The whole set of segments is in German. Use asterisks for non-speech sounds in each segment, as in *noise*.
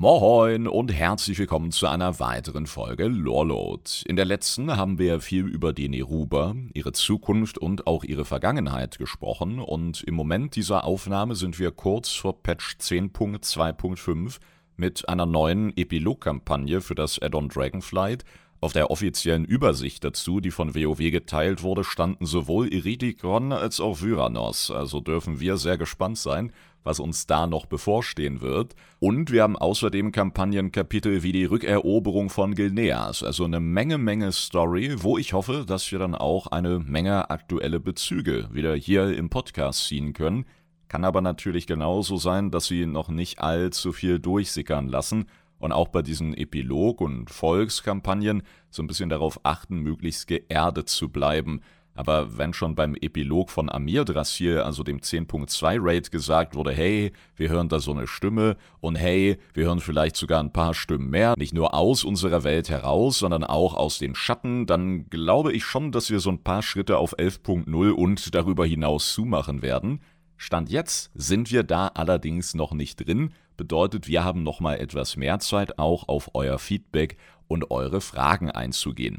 Moin und herzlich willkommen zu einer weiteren Folge Lorload. In der letzten haben wir viel über die Neruba, ihre Zukunft und auch ihre Vergangenheit gesprochen und im Moment dieser Aufnahme sind wir kurz vor Patch 10.2.5 mit einer neuen Epilog-Kampagne für das Add-on Dragonflight. Auf der offiziellen Übersicht dazu, die von WoW geteilt wurde, standen sowohl Iridikron als auch Vyranos, also dürfen wir sehr gespannt sein, was uns da noch bevorstehen wird. Und wir haben außerdem Kampagnenkapitel wie die Rückeroberung von Gilneas, also eine Menge, Menge Story, wo ich hoffe, dass wir dann auch eine Menge aktuelle Bezüge wieder hier im Podcast ziehen können. Kann aber natürlich genauso sein, dass sie noch nicht allzu viel durchsickern lassen und auch bei diesen Epilog- und Volkskampagnen so ein bisschen darauf achten, möglichst geerdet zu bleiben – aber wenn schon beim Epilog von Amir Drasil, also dem 10.2 Raid, gesagt wurde, hey, wir hören da so eine Stimme und hey, wir hören vielleicht sogar ein paar Stimmen mehr, nicht nur aus unserer Welt heraus, sondern auch aus den Schatten, dann glaube ich schon, dass wir so ein paar Schritte auf 11.0 und darüber hinaus zumachen werden. Stand jetzt sind wir da allerdings noch nicht drin, bedeutet, wir haben noch mal etwas mehr Zeit, auch auf euer Feedback und eure Fragen einzugehen.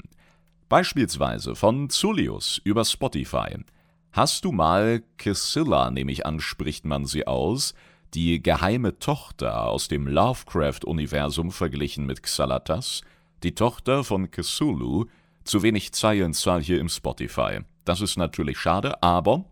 Beispielsweise von Zulius über Spotify. Hast du mal Kissilla, nehme ich an, spricht man sie aus, die geheime Tochter aus dem Lovecraft-Universum verglichen mit Xalatas, die Tochter von Cthulhu, zu wenig Zeilenzahl hier im Spotify. Das ist natürlich schade, aber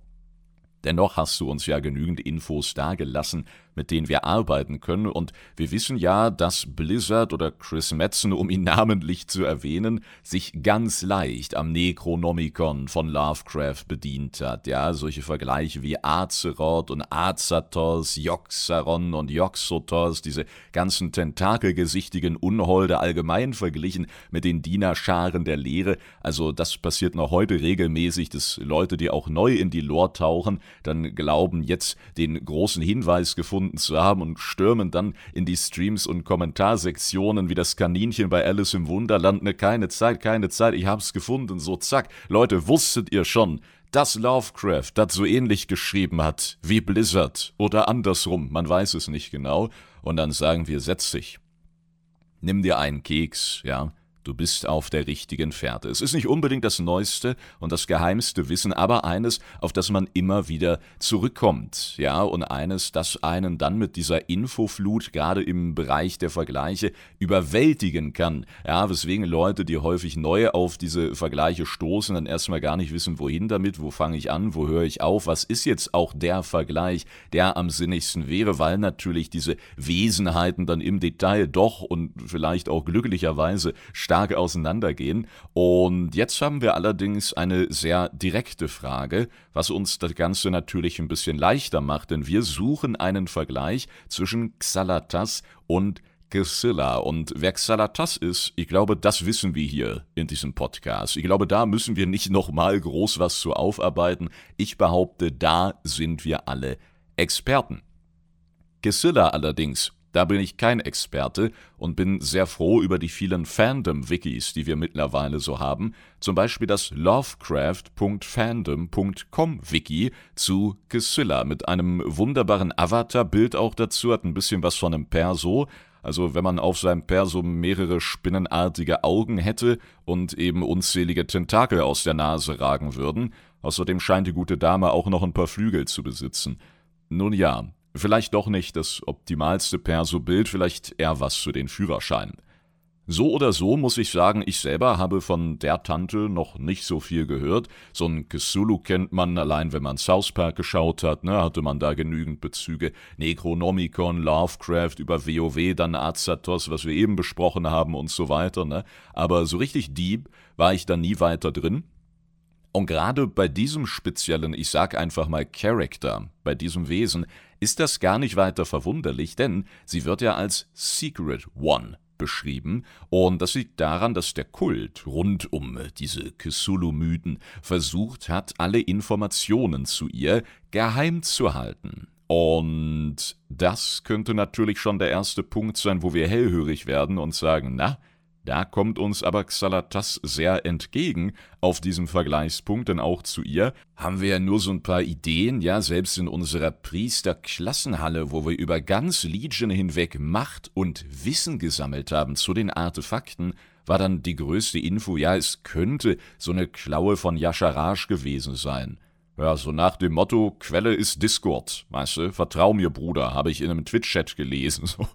dennoch hast du uns ja genügend Infos dagelassen, mit denen wir arbeiten können. Und wir wissen ja, dass Blizzard oder Chris Metzen, um ihn namentlich zu erwähnen, sich ganz leicht am Necronomicon von Lovecraft bedient hat. Ja, solche Vergleiche wie Azeroth und Azatos, Joxaron und Joxotos, diese ganzen tentakelgesichtigen Unholde allgemein verglichen mit den Dienerscharen der Lehre. Also das passiert noch heute regelmäßig, dass Leute, die auch neu in die Lore tauchen, dann glauben, jetzt den großen Hinweis gefunden gefunden zu haben und stürmen dann in die Streams und Kommentarsektionen wie das Kaninchen bei Alice im Wunderland. Ne, keine Zeit, keine Zeit, ich hab's gefunden. So, zack. Leute, wusstet ihr schon, dass Lovecraft das so ähnlich geschrieben hat wie Blizzard oder andersrum, man weiß es nicht genau. Und dann sagen wir, setz dich. Nimm dir einen Keks, ja, Du bist auf der richtigen Fährte. Es ist nicht unbedingt das neueste und das geheimste Wissen, aber eines, auf das man immer wieder zurückkommt. Ja, und eines, das einen dann mit dieser Infoflut gerade im Bereich der Vergleiche überwältigen kann. Ja, weswegen Leute, die häufig neu auf diese Vergleiche stoßen, dann erstmal gar nicht wissen, wohin damit, wo fange ich an, wo höre ich auf, was ist jetzt auch der Vergleich, der am sinnigsten wäre, weil natürlich diese Wesenheiten dann im Detail doch und vielleicht auch glücklicherweise stark stark auseinandergehen. Und jetzt haben wir allerdings eine sehr direkte Frage, was uns das Ganze natürlich ein bisschen leichter macht, denn wir suchen einen Vergleich zwischen Xalatas und Gisilla. Und wer Xalatas ist, ich glaube, das wissen wir hier in diesem Podcast. Ich glaube, da müssen wir nicht nochmal groß was zu aufarbeiten. Ich behaupte, da sind wir alle Experten. Gisilla allerdings da bin ich kein Experte und bin sehr froh über die vielen Fandom-Wikis, die wir mittlerweile so haben. Zum Beispiel das lovecraft.fandom.com-Wiki zu Kessilla mit einem wunderbaren Avatar-Bild auch dazu, hat ein bisschen was von einem Perso. Also wenn man auf seinem Perso mehrere spinnenartige Augen hätte und eben unzählige Tentakel aus der Nase ragen würden. Außerdem scheint die gute Dame auch noch ein paar Flügel zu besitzen. Nun ja, Vielleicht doch nicht das optimalste Perso-Bild, vielleicht eher was für den Führerschein. So oder so muss ich sagen, ich selber habe von der Tante noch nicht so viel gehört. So ein Cthulhu kennt man allein, wenn man South Park geschaut hat, ne, hatte man da genügend Bezüge. Necronomicon, Lovecraft, über WoW, dann Azatos, was wir eben besprochen haben und so weiter, ne. Aber so richtig deep war ich da nie weiter drin. Und gerade bei diesem speziellen, ich sag einfach mal Character, bei diesem Wesen, ist das gar nicht weiter verwunderlich, denn sie wird ja als Secret One beschrieben, und das liegt daran, dass der Kult rund um diese Cthulhu-Mythen versucht hat, alle Informationen zu ihr geheim zu halten. Und das könnte natürlich schon der erste Punkt sein, wo wir hellhörig werden und sagen, na, Da kommt uns aber Xalatas sehr entgegen auf diesem Vergleichspunkt, denn auch zu ihr haben wir ja nur so ein paar Ideen, ja, selbst in unserer Priesterklassenhalle, wo wir über ganz Legion hinweg Macht und Wissen gesammelt haben zu den Artefakten, war dann die größte Info, ja, es könnte so eine Klaue von Yasharash gewesen sein. Ja, so nach dem Motto, Quelle ist Discord, weißt du, vertrau mir, Bruder, habe ich in einem Twitch-Chat gelesen. *laughs* So.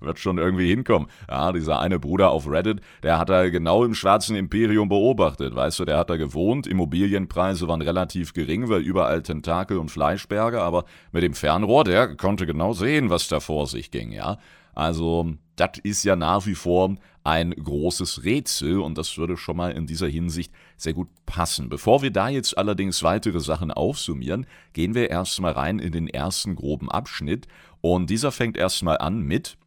Wird schon irgendwie hinkommen. Ja, dieser eine Bruder auf Reddit, der hat da genau im schwarzen Imperium beobachtet, weißt du, der hat da gewohnt, Immobilienpreise waren relativ gering, weil überall Tentakel und Fleischberge, aber mit dem Fernrohr, der konnte genau sehen, was da vor sich ging, ja. Also, das ist ja nach wie vor ein großes Rätsel und das würde schon mal in dieser Hinsicht sehr gut passen. Bevor wir da jetzt allerdings weitere Sachen aufsummieren, gehen wir erstmal rein in den ersten groben Abschnitt und dieser fängt erstmal an mit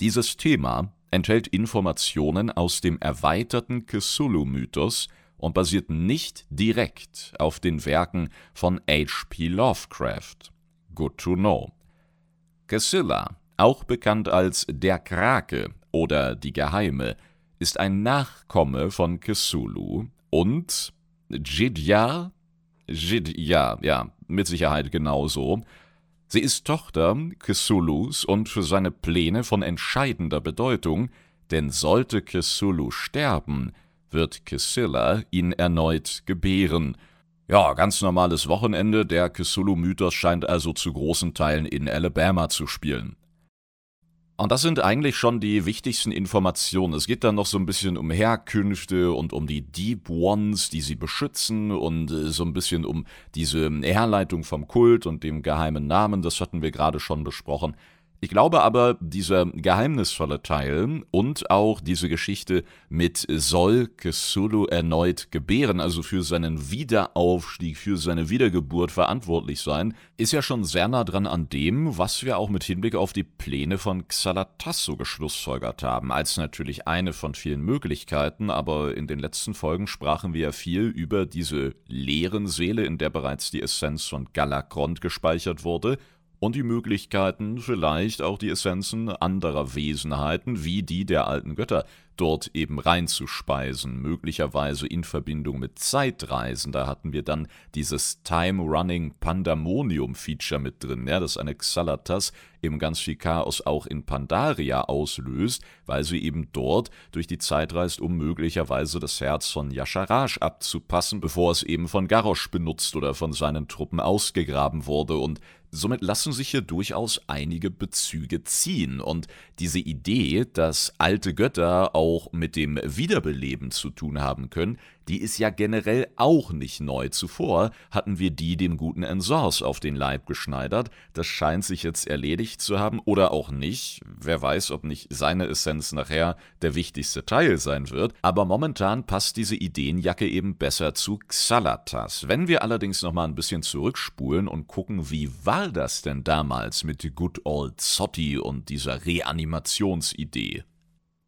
Dieses Thema enthält Informationen aus dem erweiterten Cthulhu-Mythos und basiert nicht direkt auf den Werken von H.P. Lovecraft. Good to know. Casilla auch bekannt als der Krake oder die Geheime, ist ein Nachkomme von Cthulhu und Jidya, Jidya, ja, mit Sicherheit genauso. Sie ist Tochter Cthulhus und für seine Pläne von entscheidender Bedeutung, denn sollte Cthulhu sterben, wird Kessilla ihn erneut gebären. Ja, ganz normales Wochenende, der Cthulhu-Mythos scheint also zu großen Teilen in Alabama zu spielen. Und das sind eigentlich schon die wichtigsten Informationen. Es geht dann noch so ein bisschen um Herkünfte und um die Deep Ones, die sie beschützen und äh, so ein bisschen um diese Herleitung vom Kult und dem geheimen Namen. Das hatten wir gerade schon besprochen. Ich glaube aber, dieser geheimnisvolle Teil und auch diese Geschichte mit soll Cthulhu erneut gebären, also für seinen Wiederaufstieg, für seine Wiedergeburt verantwortlich sein, ist ja schon sehr nah dran an dem, was wir auch mit Hinblick auf die Pläne von Xalatasso geschlussfolgert haben, als natürlich eine von vielen Möglichkeiten, aber in den letzten Folgen sprachen wir ja viel über diese leeren Seele, in der bereits die Essenz von Galakrond gespeichert wurde, und die Möglichkeiten, vielleicht auch die Essenzen anderer Wesenheiten, wie die der alten Götter, dort eben reinzuspeisen, möglicherweise in Verbindung mit Zeitreisen. Da hatten wir dann dieses Time-Running Pandemonium-Feature mit drin, ja, das eine Xalatas eben ganz viel Chaos auch in Pandaria auslöst, weil sie eben dort durch die Zeit reist, um möglicherweise das Herz von Yasharash abzupassen, bevor es eben von Garrosh benutzt oder von seinen Truppen ausgegraben wurde und Somit lassen sich hier durchaus einige Bezüge ziehen. Und diese Idee, dass alte Götter auch mit dem Wiederbeleben zu tun haben können, die ist ja generell auch nicht neu. Zuvor hatten wir die dem guten Ensors auf den Leib geschneidert. Das scheint sich jetzt erledigt zu haben oder auch nicht. Wer weiß, ob nicht seine Essenz nachher der wichtigste Teil sein wird. Aber momentan passt diese Ideenjacke eben besser zu Xalatas. Wenn wir allerdings nochmal ein bisschen zurückspulen und gucken, wie war das denn damals mit Good Old Zotti und dieser Reanimationsidee?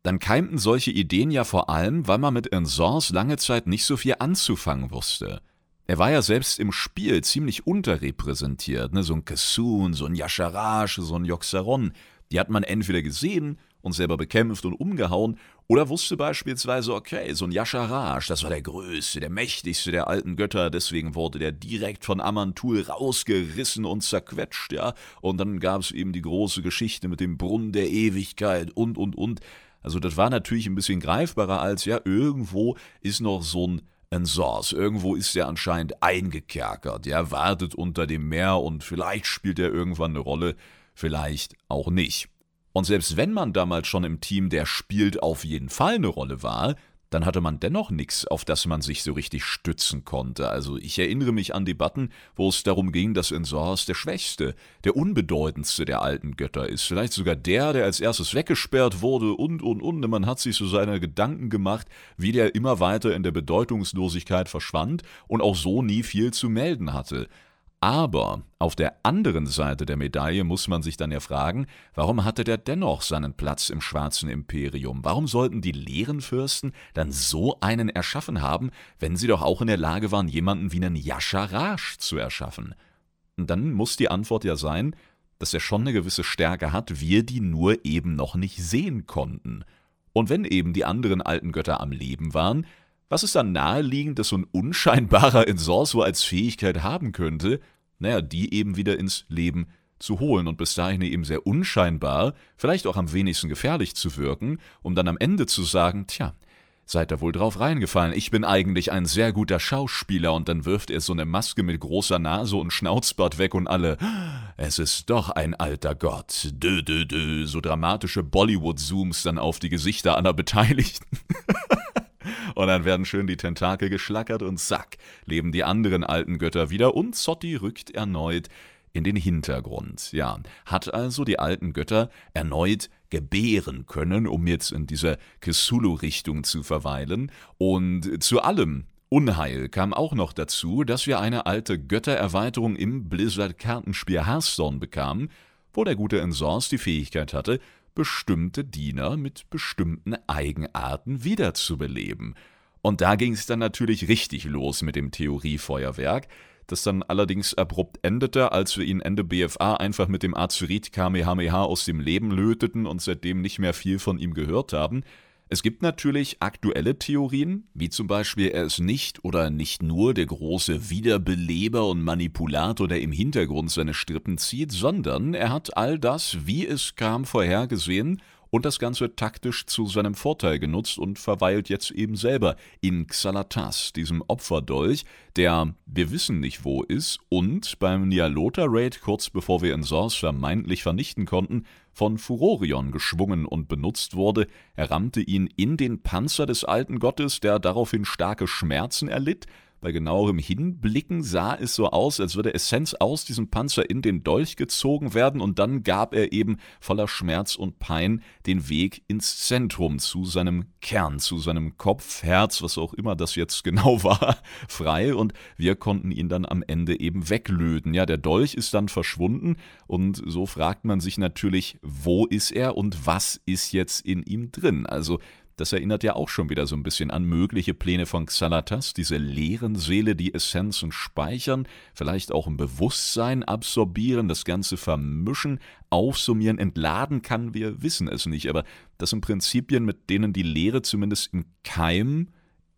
Dann keimten solche Ideen ja vor allem, weil man mit Ensors lange Zeit nicht so viel anzufangen wusste. Er war ja selbst im Spiel ziemlich unterrepräsentiert, ne? so ein Kassun, so ein Yasharash, so ein Yoxaron. Die hat man entweder gesehen und selber bekämpft und umgehauen, oder wusste beispielsweise, okay, so ein Yasharash, das war der größte, der mächtigste der alten Götter, deswegen wurde der direkt von Amantul rausgerissen und zerquetscht, ja. Und dann gab es eben die große Geschichte mit dem Brunnen der Ewigkeit und, und, und. Also das war natürlich ein bisschen greifbarer als, ja, irgendwo ist noch so ein Source. Irgendwo ist er anscheinend eingekerkert. Er wartet unter dem Meer und vielleicht spielt er irgendwann eine Rolle, vielleicht auch nicht. Und selbst wenn man damals schon im Team, der spielt, auf jeden Fall eine Rolle war, dann hatte man dennoch nichts, auf das man sich so richtig stützen konnte. Also ich erinnere mich an Debatten, wo es darum ging, dass Ensors der schwächste, der unbedeutendste der alten Götter ist. Vielleicht sogar der, der als erstes weggesperrt wurde und, und, und. Man hat sich so seine Gedanken gemacht, wie der immer weiter in der Bedeutungslosigkeit verschwand und auch so nie viel zu melden hatte. Aber auf der anderen Seite der Medaille muss man sich dann ja fragen, warum hatte der dennoch seinen Platz im schwarzen Imperium? Warum sollten die leeren Fürsten dann so einen erschaffen haben, wenn sie doch auch in der Lage waren, jemanden wie einen Yasharash zu erschaffen? Und dann muss die Antwort ja sein, dass er schon eine gewisse Stärke hat, wir die nur eben noch nicht sehen konnten. Und wenn eben die anderen alten Götter am Leben waren, was ist dann naheliegend, dass so ein unscheinbarer Ensorceur als Fähigkeit haben könnte? Naja, die eben wieder ins Leben zu holen. Und bis dahin eben sehr unscheinbar, vielleicht auch am wenigsten gefährlich zu wirken, um dann am Ende zu sagen, tja, seid da wohl drauf reingefallen, ich bin eigentlich ein sehr guter Schauspieler. Und dann wirft er so eine Maske mit großer Nase und Schnauzbart weg und alle, es ist doch ein alter Gott, dö, dö, dö, so dramatische Bollywood-Zooms dann auf die Gesichter aller Beteiligten. *laughs* Und dann werden schön die Tentakel geschlackert und zack, leben die anderen alten Götter wieder und Zotti rückt erneut in den Hintergrund. Ja, hat also die alten Götter erneut gebären können, um jetzt in dieser Cthulhu-Richtung zu verweilen. Und zu allem Unheil kam auch noch dazu, dass wir eine alte Göttererweiterung im Blizzard-Kartenspiel Hearthstone bekamen, wo der gute Ensors die Fähigkeit hatte, bestimmte Diener mit bestimmten Eigenarten wiederzubeleben. Und da ging es dann natürlich richtig los mit dem Theoriefeuerwerk, das dann allerdings abrupt endete, als wir ihn Ende BFA einfach mit dem Azurit Kamehameha aus dem Leben löteten und seitdem nicht mehr viel von ihm gehört haben, es gibt natürlich aktuelle Theorien, wie zum Beispiel er ist nicht oder nicht nur der große Wiederbeleber und Manipulator, der im Hintergrund seine Strippen zieht, sondern er hat all das, wie es kam, vorhergesehen und das Ganze taktisch zu seinem Vorteil genutzt und verweilt jetzt eben selber in Xalatas, diesem Opferdolch, der wir wissen nicht wo ist und beim Nialota-Raid, kurz bevor wir in Sors vermeintlich vernichten konnten, von Furorion geschwungen und benutzt wurde. Er rammte ihn in den Panzer des alten Gottes, der daraufhin starke Schmerzen erlitt, bei genauerem Hinblicken sah es so aus, als würde Essenz aus diesem Panzer in den Dolch gezogen werden, und dann gab er eben voller Schmerz und Pein den Weg ins Zentrum, zu seinem Kern, zu seinem Kopf, Herz, was auch immer das jetzt genau *laughs* war, frei, und wir konnten ihn dann am Ende eben weglöten. Ja, der Dolch ist dann verschwunden, und so fragt man sich natürlich, wo ist er und was ist jetzt in ihm drin? Also das erinnert ja auch schon wieder so ein bisschen an mögliche Pläne von Xalatas, diese leeren Seele, die Essenzen speichern, vielleicht auch ein Bewusstsein absorbieren, das Ganze vermischen, aufsummieren, entladen kann, wir wissen es nicht, aber das sind Prinzipien, mit denen die Lehre zumindest im Keim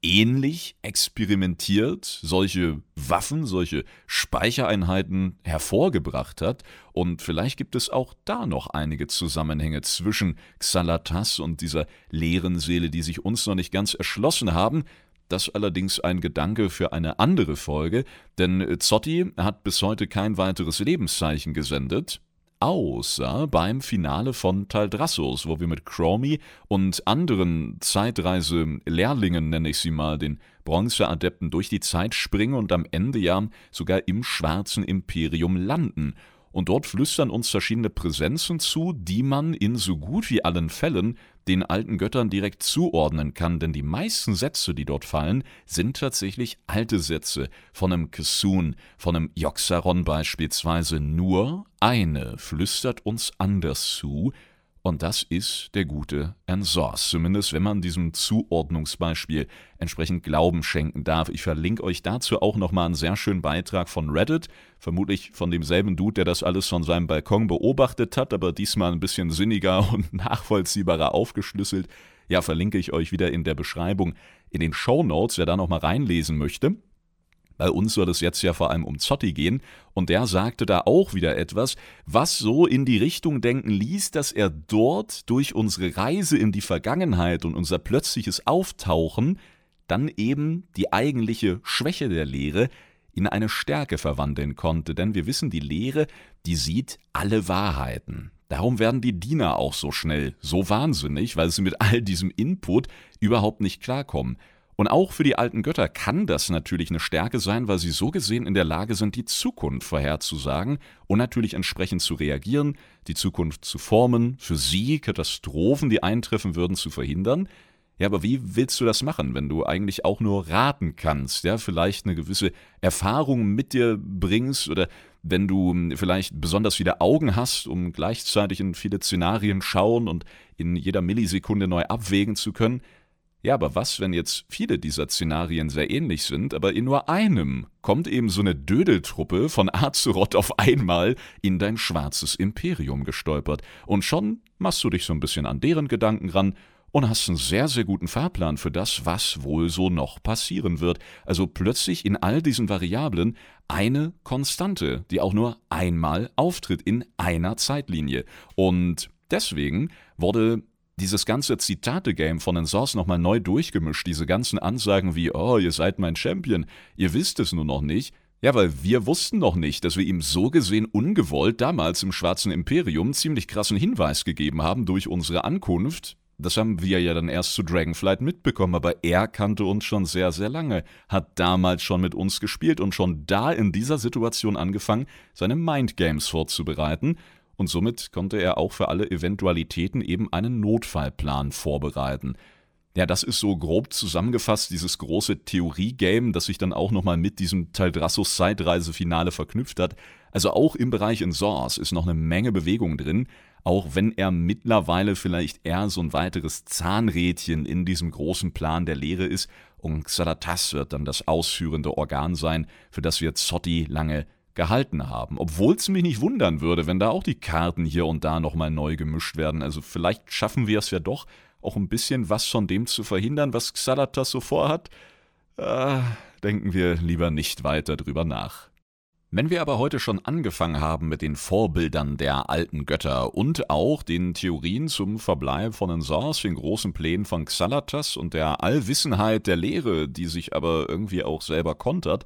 ähnlich experimentiert, solche Waffen, solche Speichereinheiten hervorgebracht hat. Und vielleicht gibt es auch da noch einige Zusammenhänge zwischen Xalatas und dieser leeren Seele, die sich uns noch nicht ganz erschlossen haben. Das allerdings ein Gedanke für eine andere Folge, denn Zotti hat bis heute kein weiteres Lebenszeichen gesendet, außer beim Finale von Taldrassos, wo wir mit Chromie und anderen Zeitreise-Lehrlingen, nenne ich sie mal, den Bronzeadepten durch die Zeit springen und am Ende ja sogar im schwarzen Imperium landen. Und dort flüstern uns verschiedene Präsenzen zu, die man in so gut wie allen Fällen den alten Göttern direkt zuordnen kann, denn die meisten Sätze, die dort fallen, sind tatsächlich alte Sätze von einem Kesun, von einem Joxaron beispielsweise. Nur eine flüstert uns anders zu, und das ist der gute Ensors, zumindest wenn man diesem Zuordnungsbeispiel entsprechend Glauben schenken darf. Ich verlinke euch dazu auch nochmal einen sehr schönen Beitrag von Reddit, vermutlich von demselben Dude, der das alles von seinem Balkon beobachtet hat, aber diesmal ein bisschen sinniger *laughs* und nachvollziehbarer aufgeschlüsselt. Ja, verlinke ich euch wieder in der Beschreibung in den Show Notes, wer da nochmal reinlesen möchte. Bei uns soll es jetzt ja vor allem um Zotti gehen, und der sagte da auch wieder etwas, was so in die Richtung denken ließ, dass er dort durch unsere Reise in die Vergangenheit und unser plötzliches Auftauchen dann eben die eigentliche Schwäche der Lehre in eine Stärke verwandeln konnte, denn wir wissen, die Lehre, die sieht alle Wahrheiten. Darum werden die Diener auch so schnell, so wahnsinnig, weil sie mit all diesem Input überhaupt nicht klarkommen. Und auch für die alten Götter kann das natürlich eine Stärke sein, weil sie so gesehen in der Lage sind, die Zukunft vorherzusagen und natürlich entsprechend zu reagieren, die Zukunft zu formen, für sie Katastrophen, die eintreffen würden, zu verhindern. Ja, aber wie willst du das machen, wenn du eigentlich auch nur raten kannst, ja, vielleicht eine gewisse Erfahrung mit dir bringst oder wenn du vielleicht besonders viele Augen hast, um gleichzeitig in viele Szenarien schauen und in jeder Millisekunde neu abwägen zu können, ja, aber was, wenn jetzt viele dieser Szenarien sehr ähnlich sind, aber in nur einem kommt eben so eine Dödeltruppe von Azeroth auf einmal in dein schwarzes Imperium gestolpert. Und schon machst du dich so ein bisschen an deren Gedanken ran und hast einen sehr, sehr guten Fahrplan für das, was wohl so noch passieren wird. Also plötzlich in all diesen Variablen eine Konstante, die auch nur einmal auftritt in einer Zeitlinie. Und deswegen wurde dieses ganze Zitate-Game von den Source nochmal neu durchgemischt, diese ganzen Ansagen wie, oh, ihr seid mein Champion, ihr wisst es nur noch nicht, ja, weil wir wussten noch nicht, dass wir ihm so gesehen ungewollt damals im Schwarzen Imperium ziemlich krassen Hinweis gegeben haben durch unsere Ankunft. Das haben wir ja dann erst zu Dragonflight mitbekommen, aber er kannte uns schon sehr, sehr lange, hat damals schon mit uns gespielt und schon da in dieser Situation angefangen, seine Mindgames vorzubereiten, und somit konnte er auch für alle Eventualitäten eben einen Notfallplan vorbereiten. Ja, das ist so grob zusammengefasst dieses große Theorie-Game, das sich dann auch nochmal mit diesem Taldrassus Zeitreise-Finale verknüpft hat. Also auch im Bereich in Source ist noch eine Menge Bewegung drin, auch wenn er mittlerweile vielleicht eher so ein weiteres Zahnrädchen in diesem großen Plan der Lehre ist und Xalatas wird dann das ausführende Organ sein, für das wir Zotti lange gehalten haben. Obwohl es mich nicht wundern würde, wenn da auch die Karten hier und da nochmal neu gemischt werden. Also vielleicht schaffen wir es ja doch, auch ein bisschen was von dem zu verhindern, was Xalatas so vorhat? Äh, denken wir lieber nicht weiter drüber nach. Wenn wir aber heute schon angefangen haben mit den Vorbildern der alten Götter und auch den Theorien zum Verbleib von Ensors, den großen Plänen von Xalatas und der Allwissenheit der Lehre, die sich aber irgendwie auch selber kontert,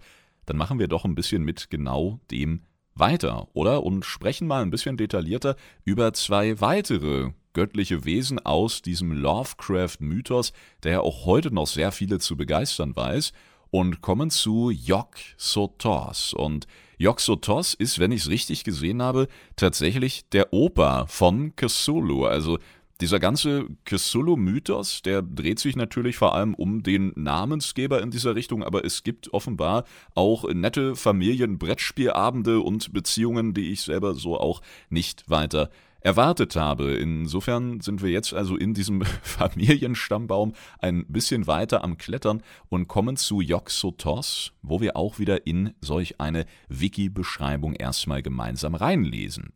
dann machen wir doch ein bisschen mit genau dem weiter, oder? Und sprechen mal ein bisschen detaillierter über zwei weitere göttliche Wesen aus diesem Lovecraft-Mythos, der ja auch heute noch sehr viele zu begeistern weiß, und kommen zu Yog-Sothoth. Und Yog-Sothoth ist, wenn ich es richtig gesehen habe, tatsächlich der Opa von Cthulhu. Also dieser ganze Cthulhu-Mythos, der dreht sich natürlich vor allem um den Namensgeber in dieser Richtung, aber es gibt offenbar auch nette Familien-Brettspielabende und Beziehungen, die ich selber so auch nicht weiter erwartet habe. Insofern sind wir jetzt also in diesem *laughs* Familienstammbaum ein bisschen weiter am Klettern und kommen zu Yog-Sothoth, wo wir auch wieder in solch eine Wiki-Beschreibung erstmal gemeinsam reinlesen.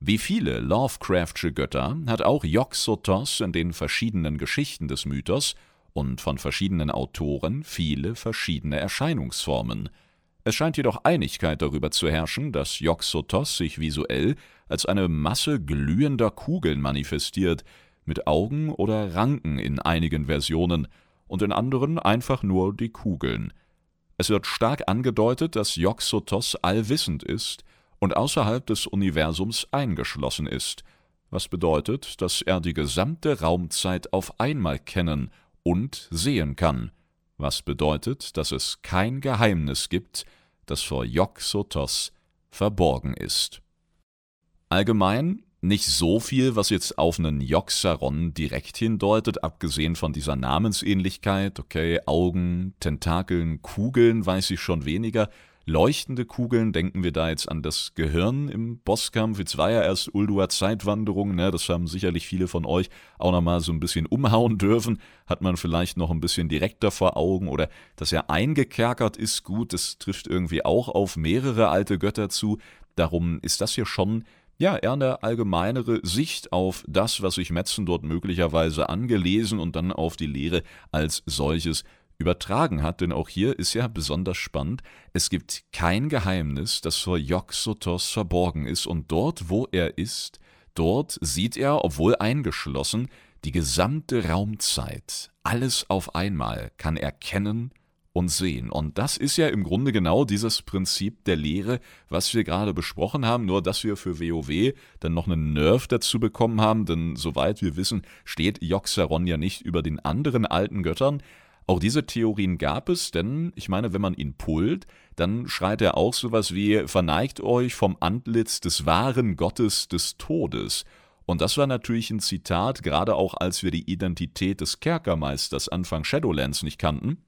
Wie viele Lovecraftsche Götter hat auch Yog-Sothoth in den verschiedenen Geschichten des Mythos und von verschiedenen Autoren viele verschiedene Erscheinungsformen – es scheint jedoch Einigkeit darüber zu herrschen, dass Yog-Sothoth sich visuell als eine Masse glühender Kugeln manifestiert, mit Augen oder Ranken in einigen Versionen und in anderen einfach nur die Kugeln. Es wird stark angedeutet, dass Yog-Sothoth allwissend ist und außerhalb des Universums eingeschlossen ist, was bedeutet, dass er die gesamte Raumzeit auf einmal kennen und sehen kann, was bedeutet, dass es kein Geheimnis gibt, das vor Yog-Sothoth verborgen ist. Allgemein nicht so viel, was jetzt auf einen Yogg-Saron direkt hindeutet, abgesehen von dieser Namensähnlichkeit, okay, Augen, Tentakeln, Kugeln weiß ich schon weniger, leuchtende Kugeln, denken wir da jetzt an das Gehirn im Bosskampf. Jetzt war ja erst Uldua Zeitwanderung, ne? das haben sicherlich viele von euch auch nochmal so ein bisschen umhauen dürfen. Hat man vielleicht noch ein bisschen direkter vor Augen oder dass er eingekerkert ist, gut, das trifft irgendwie auch auf mehrere alte Götter zu. Darum ist das hier schon ja, eher eine allgemeinere Sicht auf das, was sich Metzen dort möglicherweise angelesen und dann auf die Lehre als solches übertragen hat, denn auch hier ist ja besonders spannend, es gibt kein Geheimnis, das vor Yog-Sothoth verborgen ist, und dort, wo er ist, dort sieht er, obwohl eingeschlossen, die gesamte Raumzeit, alles auf einmal kann er kennen und sehen. Und das ist ja im Grunde genau dieses Prinzip der Lehre, was wir gerade besprochen haben, nur dass wir für WoW dann noch einen Nerv dazu bekommen haben, denn soweit wir wissen, steht Yogg-Saron ja nicht über den anderen alten Göttern, auch diese Theorien gab es, denn ich meine, wenn man ihn pullt, dann schreit er auch sowas wie Verneigt euch vom Antlitz des wahren Gottes des Todes. Und das war natürlich ein Zitat, gerade auch als wir die Identität des Kerkermeisters Anfang Shadowlands nicht kannten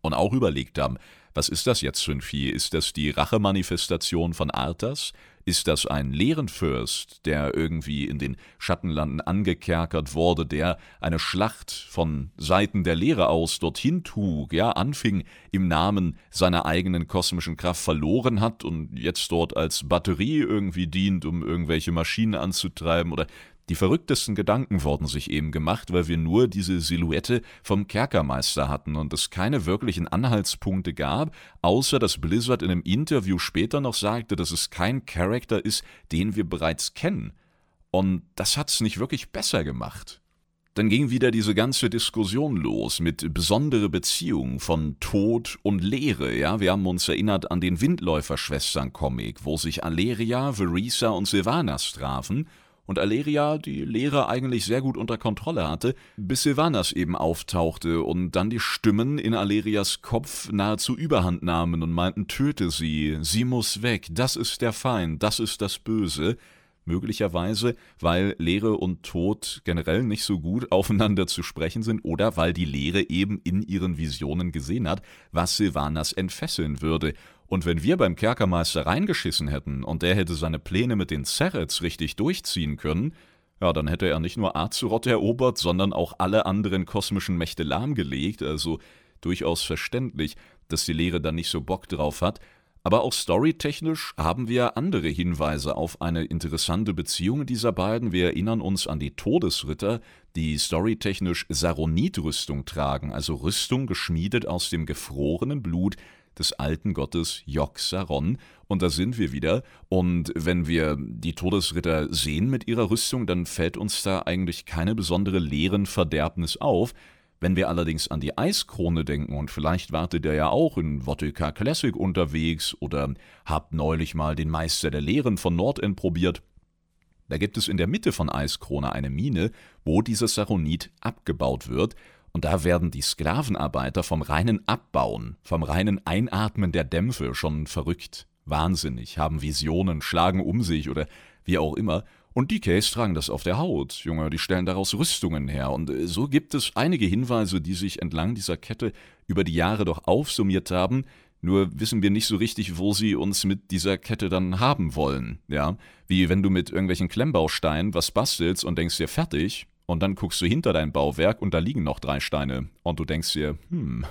und auch überlegt haben, was ist das jetzt für ein Vieh? Ist das die Rachemanifestation von Arthas? Ist das ein Leerenfürst, der irgendwie in den Schattenlanden angekerkert wurde, der eine Schlacht von Seiten der Lehre aus dorthin trug, ja, anfing, im Namen seiner eigenen kosmischen Kraft verloren hat und jetzt dort als Batterie irgendwie dient, um irgendwelche Maschinen anzutreiben? Oder Die verrücktesten Gedanken wurden sich eben gemacht, weil wir nur diese Silhouette vom Kerkermeister hatten und es keine wirklichen Anhaltspunkte gab, außer dass Blizzard in einem Interview später noch sagte, dass es kein Charakter ist, den wir bereits kennen. Und das hat's nicht wirklich besser gemacht. Dann ging wieder diese ganze Diskussion los mit besondere Beziehungen von Tod und Leere. Ja, wir haben uns erinnert an den Windläufer-Schwestern-Comic, wo sich Aleria, Verisa und Sylvanas trafen und Aleria die Lehre eigentlich sehr gut unter Kontrolle hatte, bis Sylvanas eben auftauchte und dann die Stimmen in Alerias Kopf nahezu überhand nahmen und meinten, töte sie, sie muss weg, das ist der Feind, das ist das Böse, möglicherweise, weil Lehre und Tod generell nicht so gut *laughs* aufeinander zu sprechen sind oder weil die Lehre eben in ihren Visionen gesehen hat, was Sylvanas entfesseln würde und wenn wir beim Kerkermeister reingeschissen hätten und der hätte seine Pläne mit den Zerrets richtig durchziehen können, ja, dann hätte er nicht nur Azeroth erobert, sondern auch alle anderen kosmischen Mächte lahmgelegt, also durchaus verständlich, dass die Lehre da nicht so Bock drauf hat. Aber auch storytechnisch haben wir andere Hinweise auf eine interessante Beziehung dieser beiden. Wir erinnern uns an die Todesritter, die storytechnisch Saronit-Rüstung tragen, also Rüstung geschmiedet aus dem gefrorenen Blut des alten Gottes Yogg-Saron. Und da sind wir wieder. Und wenn wir die Todesritter sehen mit ihrer Rüstung, dann fällt uns da eigentlich keine besondere Leerenverderbnis auf. Wenn wir allerdings an die Eiskrone denken, und vielleicht wartet ihr ja auch in Votika Classic unterwegs oder habt neulich mal den Meister der Lehren von Nordend probiert, da gibt es in der Mitte von Eiskrone eine Mine, wo dieses Saronit abgebaut wird und da werden die Sklavenarbeiter vom reinen Abbauen, vom reinen Einatmen der Dämpfe schon verrückt, wahnsinnig, haben Visionen, schlagen um sich oder wie auch immer. Und die Case tragen das auf der Haut, Junge, die stellen daraus Rüstungen her. Und äh, so gibt es einige Hinweise, die sich entlang dieser Kette über die Jahre doch aufsummiert haben, nur wissen wir nicht so richtig, wo sie uns mit dieser Kette dann haben wollen, ja? Wie wenn du mit irgendwelchen Klemmbausteinen was bastelst und denkst dir fertig, und dann guckst du hinter dein Bauwerk und da liegen noch drei Steine. Und du denkst dir, hm,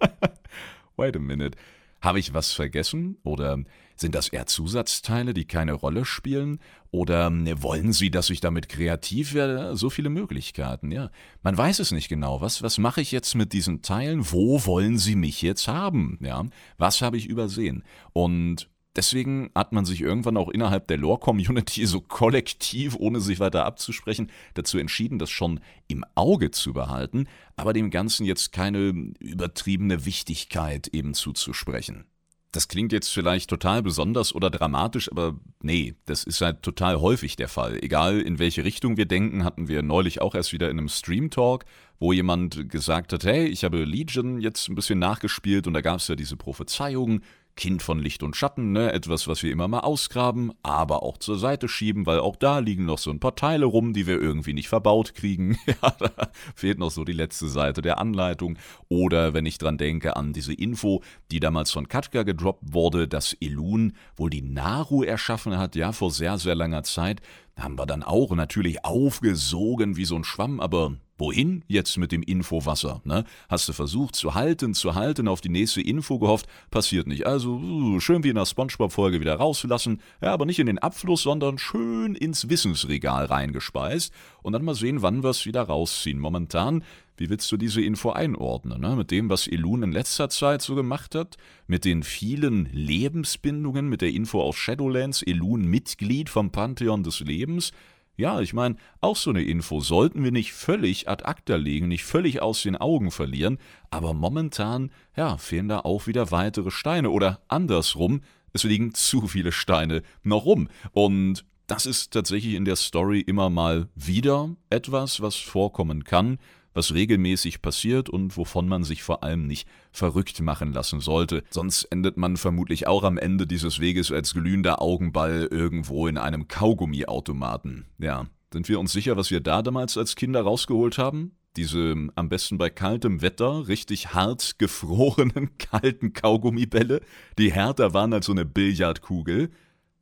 *laughs* wait a minute. Habe ich was vergessen? Oder sind das eher Zusatzteile, die keine Rolle spielen? Oder ne, wollen Sie, dass ich damit kreativ werde? So viele Möglichkeiten, ja. Man weiß es nicht genau. Was, was mache ich jetzt mit diesen Teilen? Wo wollen Sie mich jetzt haben? Ja. Was habe ich übersehen? Und Deswegen hat man sich irgendwann auch innerhalb der Lore-Community so kollektiv, ohne sich weiter abzusprechen, dazu entschieden, das schon im Auge zu behalten, aber dem Ganzen jetzt keine übertriebene Wichtigkeit eben zuzusprechen. Das klingt jetzt vielleicht total besonders oder dramatisch, aber nee, das ist halt total häufig der Fall. Egal in welche Richtung wir denken, hatten wir neulich auch erst wieder in einem Stream-Talk, wo jemand gesagt hat, hey, ich habe Legion jetzt ein bisschen nachgespielt und da gab es ja diese Prophezeiungen, Kind von Licht und Schatten, ne? etwas, was wir immer mal ausgraben, aber auch zur Seite schieben, weil auch da liegen noch so ein paar Teile rum, die wir irgendwie nicht verbaut kriegen. *laughs* ja, da fehlt noch so die letzte Seite der Anleitung. Oder wenn ich dran denke an diese Info, die damals von Katka gedroppt wurde, dass Elun wohl die Naru erschaffen hat, ja, vor sehr, sehr langer Zeit, haben wir dann auch natürlich aufgesogen wie so ein Schwamm, aber Wohin jetzt mit dem Infowasser? Ne? Hast du versucht zu halten, zu halten, auf die nächste Info gehofft, passiert nicht. Also uh, schön wie in der Spongebob-Folge wieder rauslassen, ja, aber nicht in den Abfluss, sondern schön ins Wissensregal reingespeist und dann mal sehen, wann wir es wieder rausziehen. Momentan, wie willst du diese Info einordnen? Ne? Mit dem, was Elun in letzter Zeit so gemacht hat, mit den vielen Lebensbindungen, mit der Info aus Shadowlands, Elun Mitglied vom Pantheon des Lebens, ja, ich meine, auch so eine Info sollten wir nicht völlig ad acta legen, nicht völlig aus den Augen verlieren, aber momentan, ja, fehlen da auch wieder weitere Steine. Oder andersrum, es liegen *laughs* zu viele Steine noch rum. Und das ist tatsächlich in der Story immer mal wieder etwas, was vorkommen kann, was regelmäßig passiert und wovon man sich vor allem nicht verrückt machen lassen sollte. Sonst endet man vermutlich auch am Ende dieses Weges als glühender Augenball irgendwo in einem Kaugummiautomaten. Ja, sind wir uns sicher, was wir da damals als Kinder rausgeholt haben? Diese am besten bei kaltem Wetter richtig hart gefrorenen *laughs* kalten Kaugummibälle, die härter waren als so eine Billardkugel.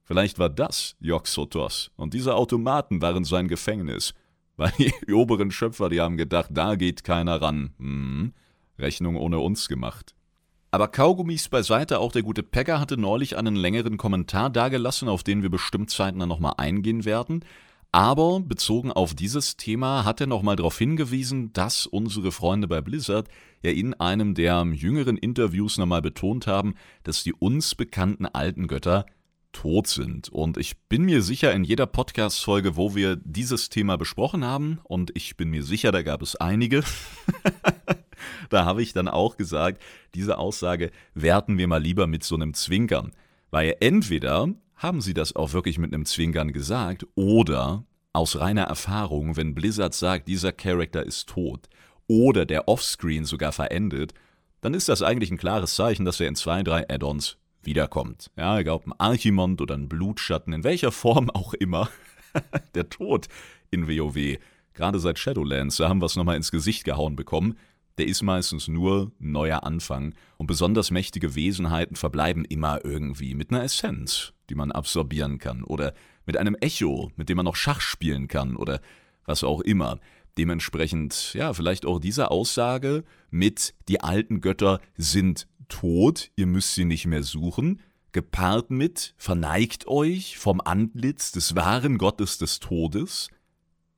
Vielleicht war das Joxotos und diese Automaten waren sein Gefängnis. Weil die *laughs* oberen Schöpfer, die haben gedacht, da geht keiner ran. Hm, Rechnung ohne uns gemacht. Aber Kaugummis beiseite, auch der gute Pegger hatte neulich einen längeren Kommentar dagelassen, auf den wir bestimmt zeitnah nochmal eingehen werden. Aber bezogen auf dieses Thema hat er nochmal darauf hingewiesen, dass unsere Freunde bei Blizzard ja in einem der jüngeren Interviews nochmal betont haben, dass die uns bekannten alten Götter tot sind. Und ich bin mir sicher, in jeder Podcast-Folge, wo wir dieses Thema besprochen haben, und ich bin mir sicher, da gab es einige, *laughs* da habe ich dann auch gesagt, diese Aussage werten wir mal lieber mit so einem Zwinkern. Weil entweder haben sie das auch wirklich mit einem Zwinkern gesagt oder aus reiner Erfahrung, wenn Blizzard sagt, dieser Charakter ist tot oder der Offscreen sogar verendet, dann ist das eigentlich ein klares Zeichen, dass er in zwei, drei Add-ons wiederkommt. Ja, egal ob ein Archimond oder ein Blutschatten, in welcher Form auch immer. *laughs* der Tod in WoW, gerade seit Shadowlands, da haben wir es nochmal ins Gesicht gehauen bekommen, der ist meistens nur ein neuer Anfang und besonders mächtige Wesenheiten verbleiben immer irgendwie mit einer Essenz, die man absorbieren kann oder mit einem Echo, mit dem man noch Schach spielen kann oder was auch immer. Dementsprechend, ja, vielleicht auch diese Aussage mit die alten Götter sind tot, ihr müsst sie nicht mehr suchen, gepaart mit verneigt euch vom Antlitz des wahren Gottes des Todes.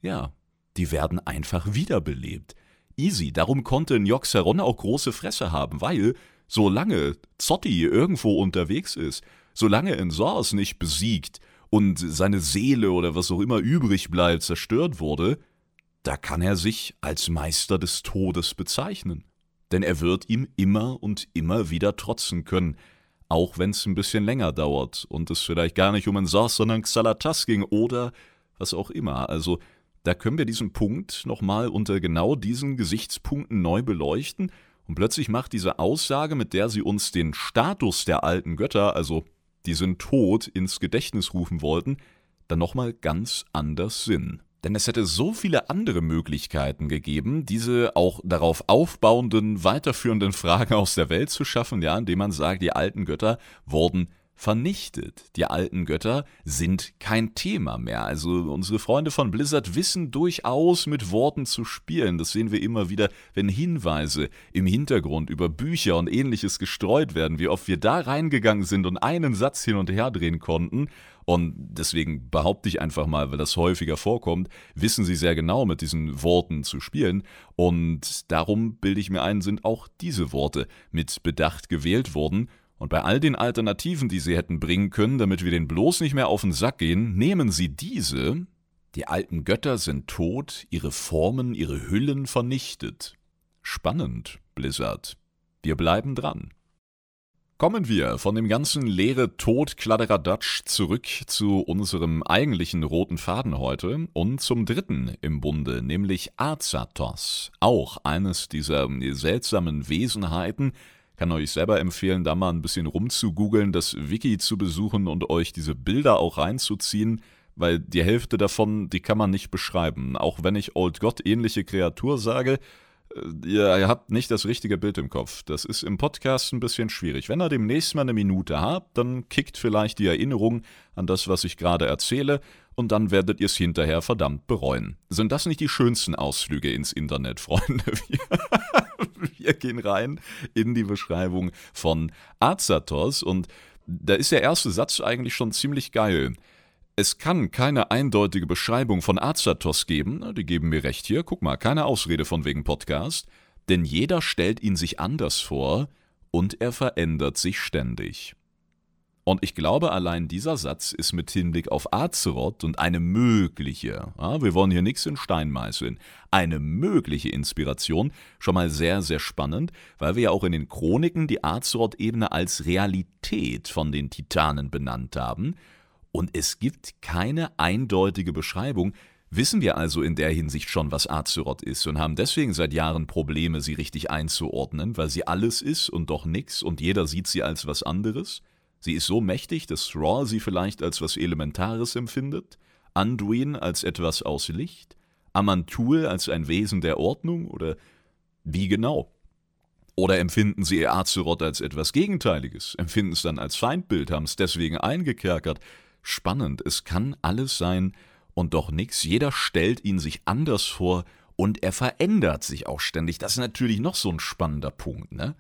Ja, die werden einfach wiederbelebt. Easy, darum konnte Njoxeron auch große Fresse haben, weil, solange Zotti irgendwo unterwegs ist, solange Ensors nicht besiegt und seine Seele oder was auch immer übrig bleibt zerstört wurde, da kann er sich als Meister des Todes bezeichnen denn er wird ihm immer und immer wieder trotzen können, auch wenn es ein bisschen länger dauert und es vielleicht gar nicht um einen Sors, sondern Xalatas ging oder was auch immer. Also da können wir diesen Punkt nochmal unter genau diesen Gesichtspunkten neu beleuchten und plötzlich macht diese Aussage, mit der sie uns den Status der alten Götter, also die sind tot, ins Gedächtnis rufen wollten, dann nochmal ganz anders Sinn. Denn es hätte so viele andere Möglichkeiten gegeben, diese auch darauf aufbauenden, weiterführenden Fragen aus der Welt zu schaffen, ja, indem man sagt, die alten Götter wurden vernichtet. Die alten Götter sind kein Thema mehr. Also unsere Freunde von Blizzard wissen durchaus mit Worten zu spielen. Das sehen wir immer wieder, wenn Hinweise im Hintergrund über Bücher und ähnliches gestreut werden, wie oft wir da reingegangen sind und einen Satz hin und her drehen konnten und deswegen behaupte ich einfach mal, weil das häufiger vorkommt, wissen sie sehr genau mit diesen Worten zu spielen. Und darum bilde ich mir ein, sind auch diese Worte mit Bedacht gewählt worden. Und bei all den Alternativen, die sie hätten bringen können, damit wir den bloß nicht mehr auf den Sack gehen, nehmen sie diese. Die alten Götter sind tot, ihre Formen, ihre Hüllen vernichtet. Spannend, Blizzard. Wir bleiben dran. Kommen wir von dem ganzen leere Tod Kladderadatsch zurück zu unserem eigentlichen roten Faden heute und zum dritten im Bunde, nämlich Azatos. Auch eines dieser seltsamen Wesenheiten. Kann euch selber empfehlen, da mal ein bisschen rumzugoogeln, das Wiki zu besuchen und euch diese Bilder auch reinzuziehen, weil die Hälfte davon, die kann man nicht beschreiben. Auch wenn ich Old God ähnliche Kreatur sage, ihr, habt nicht das richtige Bild im Kopf. Das ist im Podcast ein bisschen schwierig. Wenn ihr demnächst mal eine Minute habt, dann kickt vielleicht die Erinnerung an das, was ich gerade erzähle, und dann werdet ihr es hinterher verdammt bereuen. Sind das nicht die schönsten Ausflüge ins Internet, *laughs* Freunde? Wir, wir gehen rein in die Beschreibung von Azatos und da ist der erste Satz eigentlich schon ziemlich geil. Es kann keine eindeutige Beschreibung von Azatos geben, die geben mir recht hier, guck mal, keine Ausrede von wegen Podcast, denn jeder stellt ihn sich anders vor und er verändert sich ständig. Und ich glaube, allein dieser Satz ist mit Hinblick auf Azeroth und eine mögliche, ja, wir wollen hier nichts in Stein meißeln, eine mögliche Inspiration schon mal sehr, sehr spannend, weil wir ja auch in den Chroniken die Azeroth-Ebene als Realität von den Titanen benannt haben und es gibt keine eindeutige Beschreibung, wissen wir also in der Hinsicht schon, was Azeroth ist und haben deswegen seit Jahren Probleme, sie richtig einzuordnen, weil sie alles ist und doch nix und jeder sieht sie als was anderes? Sie ist so mächtig, dass Thrall sie vielleicht als was Elementares empfindet, Anduin als etwas aus Licht, Amantul als ein Wesen der Ordnung oder wie genau? Oder empfinden sie Azeroth als etwas Gegenteiliges, empfinden es dann als Feindbild, haben es deswegen eingekerkert, spannend. Es kann alles sein und doch nichts. Jeder stellt ihn sich anders vor und er verändert sich auch ständig. Das ist natürlich noch so ein spannender Punkt, ne?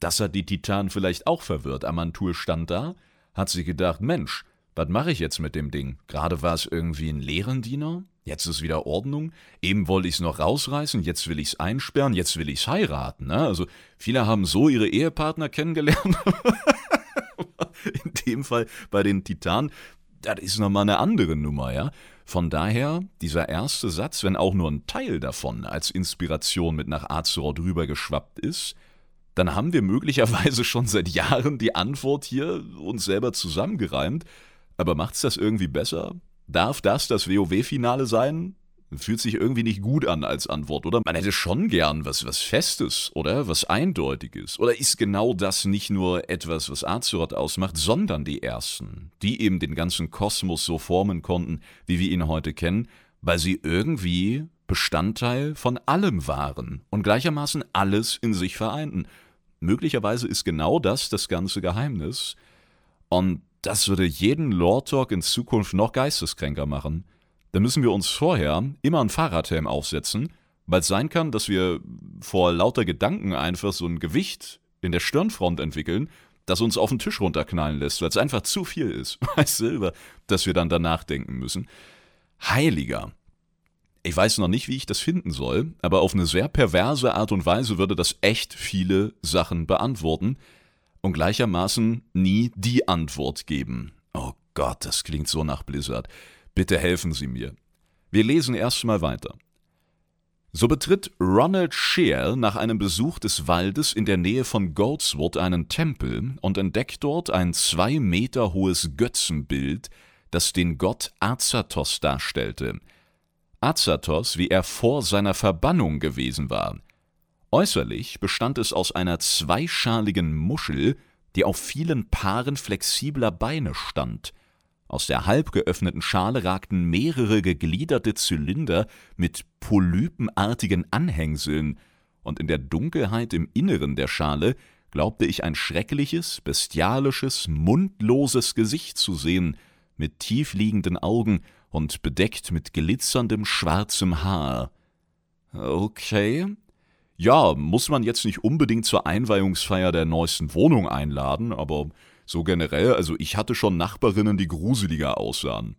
Das hat die Titanen vielleicht auch verwirrt. Amantul stand da, hat sich gedacht, Mensch, was mache ich jetzt mit dem Ding? Gerade war es irgendwie ein Lehrendiener, jetzt ist wieder Ordnung, eben wollte ich es noch rausreißen, jetzt will ich es einsperren, jetzt will ich es heiraten. Ne? Also viele haben so ihre Ehepartner kennengelernt. *laughs* *laughs* In dem Fall bei den Titanen, das ist nochmal eine andere Nummer, ja. Von daher, dieser erste Satz, wenn auch nur ein Teil davon als Inspiration mit nach Azeroth rübergeschwappt ist, dann haben wir möglicherweise *laughs* schon seit Jahren die Antwort hier uns selber zusammengereimt. Aber macht's das irgendwie besser? Darf das das WoW-Finale sein? Fühlt sich irgendwie nicht gut an als Antwort, oder? Man hätte schon gern was, was Festes, oder? Was Eindeutiges. Oder ist genau das nicht nur etwas, was Azeroth ausmacht, sondern die Ersten, die eben den ganzen Kosmos so formen konnten, wie wir ihn heute kennen, weil sie irgendwie Bestandteil von allem waren und gleichermaßen alles in sich vereinten. Möglicherweise ist genau das das ganze Geheimnis. Und das würde jeden Lord Talk in Zukunft noch geisteskränker machen. Da müssen wir uns vorher immer einen Fahrradhelm aufsetzen, weil es sein kann, dass wir vor lauter Gedanken einfach so ein Gewicht in der Stirnfront entwickeln, das uns auf den Tisch runterknallen lässt, weil es einfach zu viel ist, *laughs* weißt du, über das wir dann danach denken müssen. Heiliger. Ich weiß noch nicht, wie ich das finden soll, aber auf eine sehr perverse Art und Weise würde das echt viele Sachen beantworten und gleichermaßen nie die Antwort geben. Oh Gott, das klingt so nach Blizzard. Bitte helfen Sie mir. Wir lesen erstmal weiter. So betritt Ronald Shear nach einem Besuch des Waldes in der Nähe von Goldswood einen Tempel und entdeckt dort ein zwei Meter hohes Götzenbild, das den Gott Azatos darstellte. Azatos, wie er vor seiner Verbannung gewesen war. Äußerlich bestand es aus einer zweischaligen Muschel, die auf vielen Paaren flexibler Beine stand – aus der halb geöffneten Schale ragten mehrere gegliederte Zylinder mit polypenartigen Anhängseln, und in der Dunkelheit im Inneren der Schale glaubte ich ein schreckliches, bestialisches, mundloses Gesicht zu sehen, mit tiefliegenden Augen und bedeckt mit glitzerndem schwarzem Haar. Okay. Ja, muss man jetzt nicht unbedingt zur Einweihungsfeier der neuesten Wohnung einladen, aber so generell, also ich hatte schon Nachbarinnen, die gruseliger aussahen.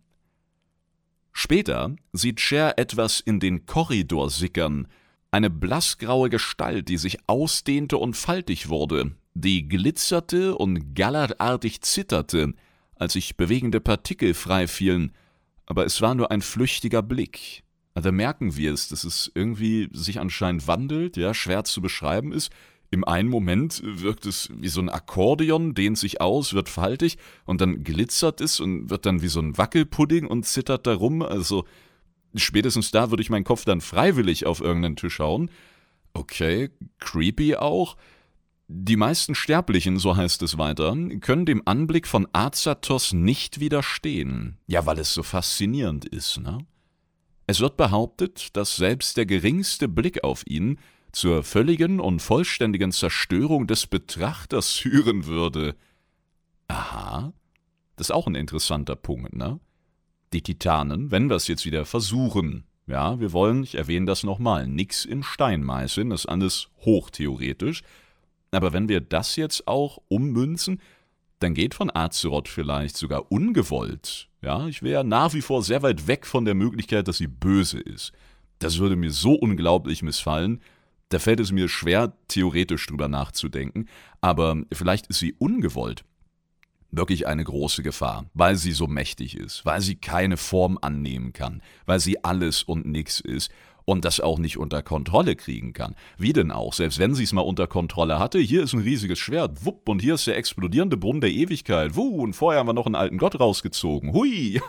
Später sieht Cher etwas in den Korridor sickern, eine blassgraue Gestalt, die sich ausdehnte und faltig wurde, die glitzerte und gallertartig zitterte, als sich bewegende Partikel freifielen, aber es war nur ein flüchtiger Blick. Da merken wir es, dass es irgendwie sich anscheinend wandelt, ja, schwer zu beschreiben ist, im einen Moment wirkt es wie so ein Akkordeon, dehnt sich aus, wird faltig und dann glitzert es und wird dann wie so ein Wackelpudding und zittert da rum. Also spätestens da würde ich meinen Kopf dann freiwillig auf irgendeinen Tisch hauen. Okay, creepy auch. Die meisten Sterblichen, so heißt es weiter, können dem Anblick von Azatos nicht widerstehen. Ja, weil es so faszinierend ist, ne? Es wird behauptet, dass selbst der geringste Blick auf ihn zur völligen und vollständigen Zerstörung des Betrachters führen würde. Aha, das ist auch ein interessanter Punkt, ne? Die Titanen, wenn wir es jetzt wieder versuchen, ja, wir wollen, ich erwähne das nochmal, nix in Stein meißeln, das ist alles hochtheoretisch, aber wenn wir das jetzt auch ummünzen, dann geht von Azeroth vielleicht sogar ungewollt. Ja, ich wäre nach wie vor sehr weit weg von der Möglichkeit, dass sie böse ist. Das würde mir so unglaublich missfallen, da fällt es mir schwer, theoretisch drüber nachzudenken, aber vielleicht ist sie ungewollt wirklich eine große Gefahr, weil sie so mächtig ist, weil sie keine Form annehmen kann, weil sie alles und nichts ist und das auch nicht unter Kontrolle kriegen kann. Wie denn auch, selbst wenn sie es mal unter Kontrolle hatte, hier ist ein riesiges Schwert, wupp, und hier ist der explodierende Brunnen der Ewigkeit, wuh, und vorher haben wir noch einen alten Gott rausgezogen, hui.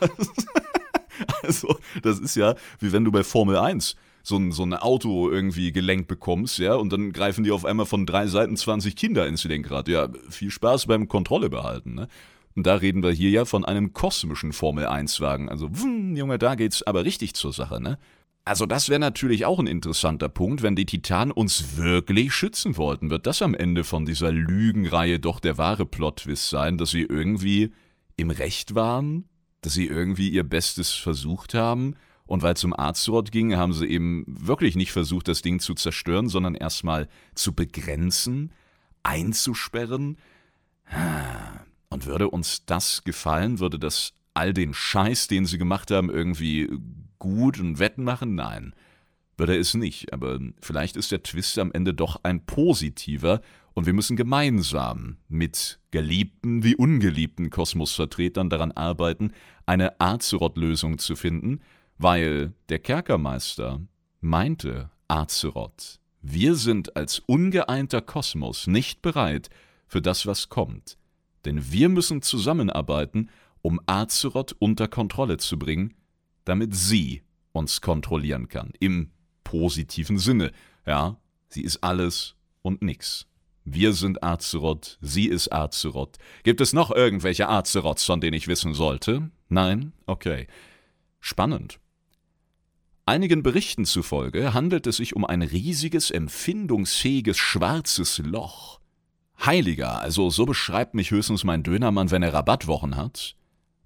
*laughs* also, das ist ja, wie wenn du bei Formel 1 so ein, so ein Auto irgendwie gelenkt bekommst, ja, und dann greifen die auf einmal von drei Seiten 20 Kinder ins Lenkrad. Ja, viel Spaß beim Kontrolle behalten, ne? Und da reden wir hier ja von einem kosmischen Formel-1-Wagen. Also, wum, Junge, da geht's aber richtig zur Sache, ne? Also das wäre natürlich auch ein interessanter Punkt, wenn die Titanen uns wirklich schützen wollten. Wird das am Ende von dieser Lügenreihe doch der wahre Plot-Twist sein, dass sie irgendwie im Recht waren? Dass sie irgendwie ihr Bestes versucht haben? Und weil es um Azeroth ging, haben sie eben wirklich nicht versucht, das Ding zu zerstören, sondern erstmal zu begrenzen, einzusperren. Und würde uns das gefallen, würde das all den Scheiß, den sie gemacht haben, irgendwie gut und wettmachen? Nein, wird er es nicht. Aber vielleicht ist der Twist am Ende doch ein positiver und wir müssen gemeinsam mit geliebten wie ungeliebten Kosmosvertretern daran arbeiten, eine Azeroth-Lösung zu finden, weil der Kerkermeister meinte Azeroth, wir sind als ungeeinter Kosmos nicht bereit für das, was kommt. Denn wir müssen zusammenarbeiten, um Azeroth unter Kontrolle zu bringen, damit sie uns kontrollieren kann. Im positiven Sinne. Ja, sie ist alles und nix. Wir sind Azeroth, sie ist Azeroth. Gibt es noch irgendwelche Azeroths, von denen ich wissen sollte? Nein? Okay. Spannend. Einigen Berichten zufolge handelt es sich um ein riesiges, empfindungsfähiges schwarzes Loch. Heiliger, also so beschreibt mich höchstens mein Dönermann, wenn er Rabattwochen hat.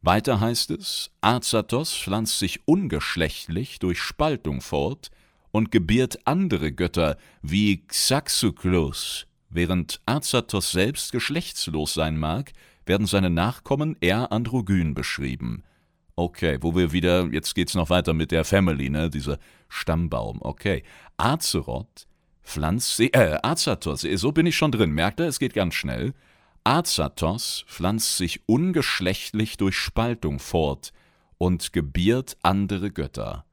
Weiter heißt es, Azatos pflanzt sich ungeschlechtlich durch Spaltung fort und gebiert andere Götter wie Xaxuklus. Während Azatos selbst geschlechtslos sein mag, werden seine Nachkommen eher androgyn beschrieben. Okay, wo wir wieder, jetzt geht's noch weiter mit der Family, ne, dieser Stammbaum. Okay. Azeroth pflanzt sie, äh, Azatos, so bin ich schon drin, merkt ihr, es geht ganz schnell. Azatos pflanzt sich ungeschlechtlich durch Spaltung fort und gebiert andere Götter.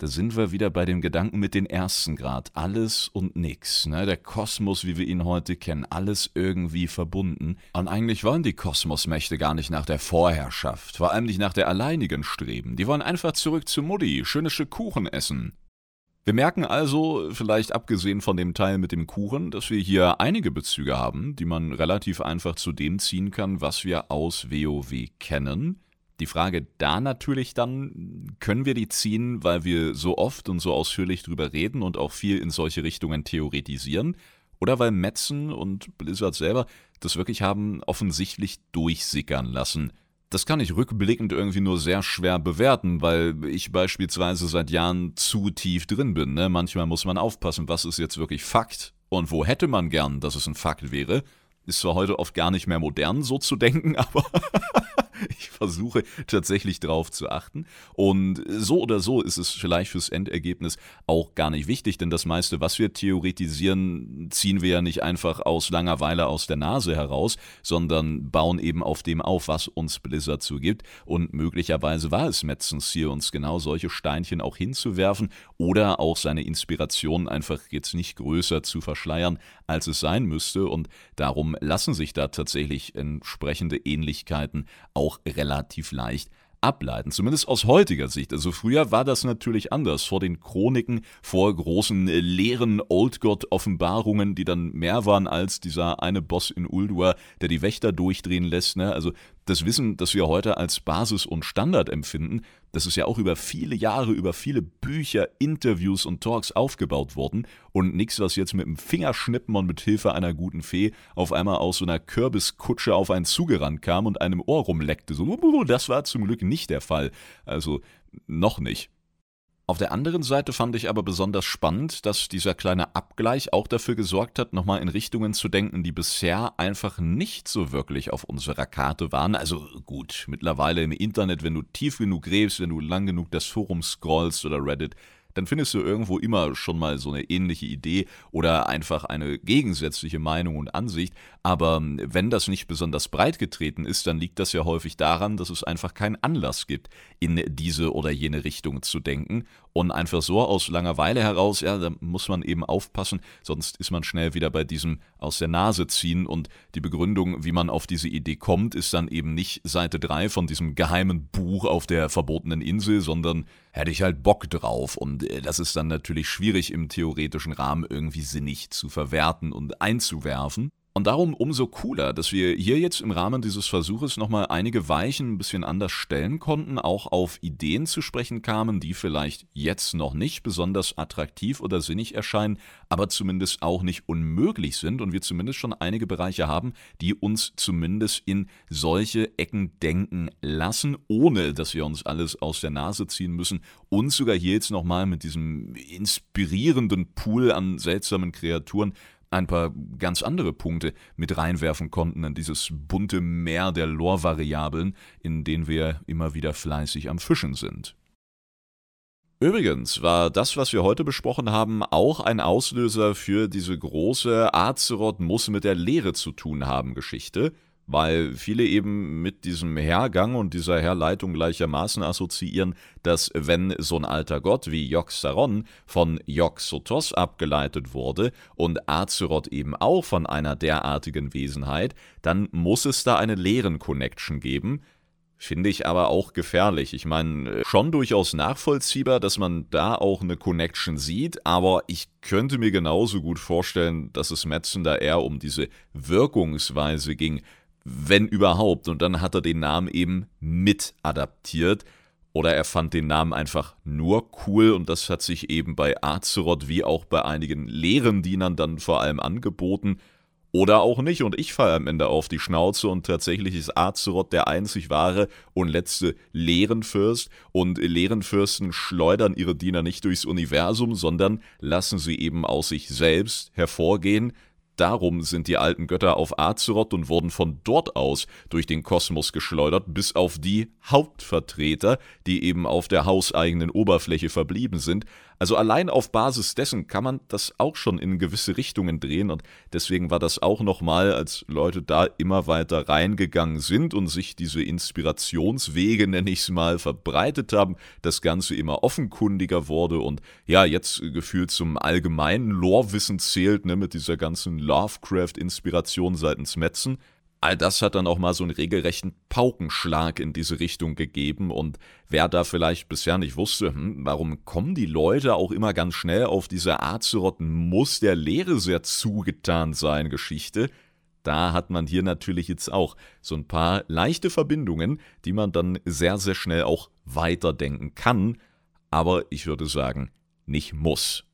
Da sind wir wieder bei dem Gedanken mit den ersten Grad. Alles und nix. Ne? Der Kosmos, wie wir ihn heute kennen, alles irgendwie verbunden. Und eigentlich wollen die Kosmosmächte gar nicht nach der Vorherrschaft, vor allem nicht nach der alleinigen streben. Die wollen einfach zurück zu Mutti, schöne Stück Kuchen essen. Wir merken also, vielleicht abgesehen von dem Teil mit dem Kuchen, dass wir hier einige Bezüge haben, die man relativ einfach zu dem ziehen kann, was wir aus WoW kennen. Die Frage da natürlich dann, können wir die ziehen, weil wir so oft und so ausführlich drüber reden und auch viel in solche Richtungen theoretisieren? Oder weil Metzen und Blizzard selber das wirklich haben offensichtlich durchsickern lassen? Das kann ich rückblickend irgendwie nur sehr schwer bewerten, weil ich beispielsweise seit Jahren zu tief drin bin. Ne? Manchmal muss man aufpassen, was ist jetzt wirklich Fakt und wo hätte man gern, dass es ein Fakt wäre. Ist zwar heute oft gar nicht mehr modern, so zu denken, *laughs* aber ich versuche tatsächlich darauf zu achten. Und so oder so ist es vielleicht fürs Endergebnis auch gar nicht wichtig, denn das meiste, was wir theoretisieren, ziehen wir ja nicht einfach aus Langeweile aus der Nase heraus, sondern bauen eben auf dem auf, was uns Blizzard zugibt. Und möglicherweise war es Metzens Ziel, uns genau solche Steinchen auch hinzuwerfen oder auch seine Inspiration einfach jetzt nicht größer zu verschleiern, als es sein müsste. Und darum lassen sich da tatsächlich entsprechende Ähnlichkeiten auch relativ leicht ableiten, zumindest aus heutiger Sicht. Also früher war das natürlich anders, vor den Chroniken, vor großen äh, leeren Oldgott-Offenbarungen, die dann mehr waren als dieser eine Boss in Uldur, der die Wächter durchdrehen lässt. Ne? Also das Wissen, das wir heute als Basis und Standard empfinden, das ist ja auch über viele Jahre, über viele Bücher, Interviews und Talks aufgebaut worden und nichts, was jetzt mit dem Fingerschnippen und mit Hilfe einer guten Fee auf einmal aus so einer Kürbiskutsche auf einen zugerannt kam und einem Ohr rumleckte. So, das war zum Glück nicht der Fall. Also noch nicht. Auf der anderen Seite fand ich aber besonders spannend, dass dieser kleine Abgleich auch dafür gesorgt hat, nochmal in Richtungen zu denken, die bisher einfach nicht so wirklich auf unserer Karte waren. Also gut, mittlerweile im Internet, wenn du tief genug gräbst, wenn du lang genug das Forum scrollst oder Reddit, dann findest du irgendwo immer schon mal so eine ähnliche Idee oder einfach eine gegensätzliche Meinung und Ansicht. Aber ähm, wenn das nicht besonders breit getreten ist, dann liegt das ja häufig daran, dass es einfach keinen Anlass gibt, in diese oder jene Richtung zu denken. Und einfach so aus Langeweile heraus, ja, da muss man eben aufpassen, sonst ist man schnell wieder bei diesem aus der Nase ziehen. Und die Begründung, wie man auf diese Idee kommt, ist dann eben nicht Seite 3 von diesem geheimen Buch auf der verbotenen Insel, sondern hätte ich halt Bock drauf. Und äh, das ist dann natürlich schwierig im theoretischen Rahmen irgendwie sinnig zu verwerten und einzuwerfen. Und darum umso cooler, dass wir hier jetzt im Rahmen dieses Versuches nochmal einige Weichen ein bisschen anders stellen konnten, auch auf Ideen zu sprechen kamen, die vielleicht jetzt noch nicht besonders attraktiv oder sinnig erscheinen, aber zumindest auch nicht unmöglich sind und wir zumindest schon einige Bereiche haben, die uns zumindest in solche Ecken denken lassen, ohne dass wir uns alles aus der Nase ziehen müssen und sogar hier jetzt nochmal mit diesem inspirierenden Pool an seltsamen Kreaturen ein paar ganz andere Punkte mit reinwerfen konnten in dieses bunte Meer der Lore-Variablen, in denen wir immer wieder fleißig am Fischen sind. Übrigens war das, was wir heute besprochen haben, auch ein Auslöser für diese große Azeroth muss mit der Lehre zu tun haben Geschichte, weil viele eben mit diesem Hergang und dieser Herleitung gleichermaßen assoziieren, dass wenn so ein alter Gott wie Yogg-Saron von Yogg-Sothos abgeleitet wurde und Azeroth eben auch von einer derartigen Wesenheit, dann muss es da eine Lehren-Connection geben, Finde ich aber auch gefährlich. Ich meine, schon durchaus nachvollziehbar, dass man da auch eine Connection sieht, aber ich könnte mir genauso gut vorstellen, dass es Metzen da eher um diese Wirkungsweise ging, wenn überhaupt. Und dann hat er den Namen eben mit adaptiert. Oder er fand den Namen einfach nur cool und das hat sich eben bei Azeroth wie auch bei einigen Lehrendienern dann vor allem angeboten. Oder auch nicht und ich falle am Ende auf die Schnauze und tatsächlich ist Azeroth der einzig wahre und letzte Lehrenfürst und Lehrenfürsten schleudern ihre Diener nicht durchs Universum, sondern lassen sie eben aus sich selbst hervorgehen, Darum sind die alten Götter auf Azeroth und wurden von dort aus durch den Kosmos geschleudert, bis auf die Hauptvertreter, die eben auf der hauseigenen Oberfläche verblieben sind, also allein auf Basis dessen kann man das auch schon in gewisse Richtungen drehen und deswegen war das auch nochmal, als Leute da immer weiter reingegangen sind und sich diese Inspirationswege, nenne ich es mal, verbreitet haben, das Ganze immer offenkundiger wurde und ja, jetzt gefühlt zum allgemeinen Lorwissen zählt, ne, mit dieser ganzen Lovecraft-Inspiration seitens Metzen. All das hat dann auch mal so einen regelrechten Paukenschlag in diese Richtung gegeben. Und wer da vielleicht bisher nicht wusste, hm, warum kommen die Leute auch immer ganz schnell auf diese Azeroth muss der Lehre sehr zugetan sein Geschichte, da hat man hier natürlich jetzt auch so ein paar leichte Verbindungen, die man dann sehr, sehr schnell auch weiterdenken kann, aber ich würde sagen, nicht muss.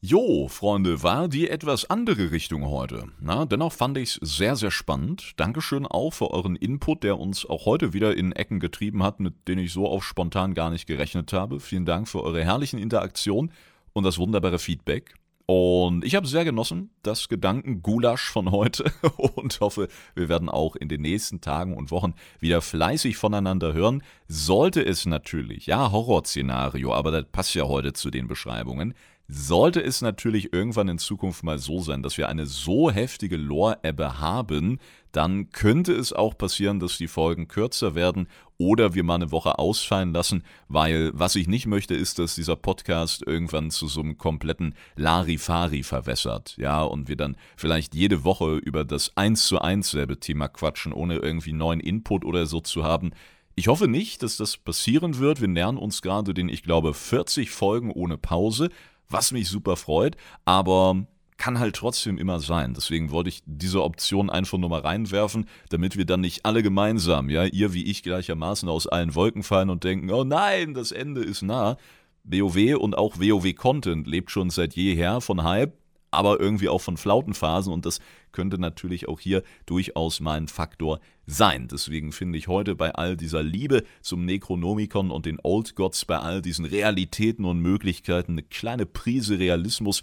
Jo, Freunde, war die etwas andere Richtung heute. Na, dennoch fand ich es sehr, sehr spannend. Dankeschön auch für euren Input, der uns auch heute wieder in Ecken getrieben hat, mit denen ich so auf spontan gar nicht gerechnet habe. Vielen Dank für eure herrlichen Interaktionen und das wunderbare Feedback. Und ich habe sehr genossen, das Gedankengulasch von heute *laughs* und hoffe, wir werden auch in den nächsten Tagen und Wochen wieder fleißig voneinander hören. Sollte es natürlich, ja, Horrorszenario, aber das passt ja heute zu den Beschreibungen, sollte es natürlich irgendwann in Zukunft mal so sein, dass wir eine so heftige Lore-Ebbe haben, dann könnte es auch passieren, dass die Folgen kürzer werden oder wir mal eine Woche ausfallen lassen, weil was ich nicht möchte, ist, dass dieser Podcast irgendwann zu so einem kompletten Larifari verwässert, ja, und wir dann vielleicht jede Woche über das eins zu eins selbe Thema quatschen, ohne irgendwie neuen Input oder so zu haben. Ich hoffe nicht, dass das passieren wird. Wir nähern uns gerade den, ich glaube, 40 Folgen ohne Pause was mich super freut, aber kann halt trotzdem immer sein. Deswegen wollte ich diese Option einfach nur mal reinwerfen, damit wir dann nicht alle gemeinsam, ja, ihr wie ich gleichermaßen aus allen Wolken fallen und denken, oh nein, das Ende ist nah. WoW und auch WoW-Content lebt schon seit jeher von Hype, aber irgendwie auch von Flautenphasen und das könnte natürlich auch hier durchaus mal ein Faktor sein. Deswegen finde ich heute bei all dieser Liebe zum Necronomicon und den Old Gods, bei all diesen Realitäten und Möglichkeiten eine kleine Prise Realismus,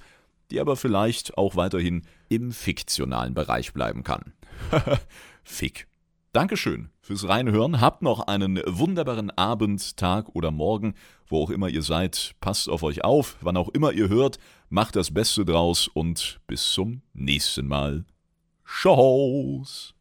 die aber vielleicht auch weiterhin im fiktionalen Bereich bleiben kann. *laughs* Fick. Dankeschön fürs Reinhören. Habt noch einen wunderbaren Abend, Tag oder Morgen, wo auch immer ihr seid. Passt auf euch auf, wann auch immer ihr hört. Macht das Beste draus und bis zum nächsten Mal. Shows!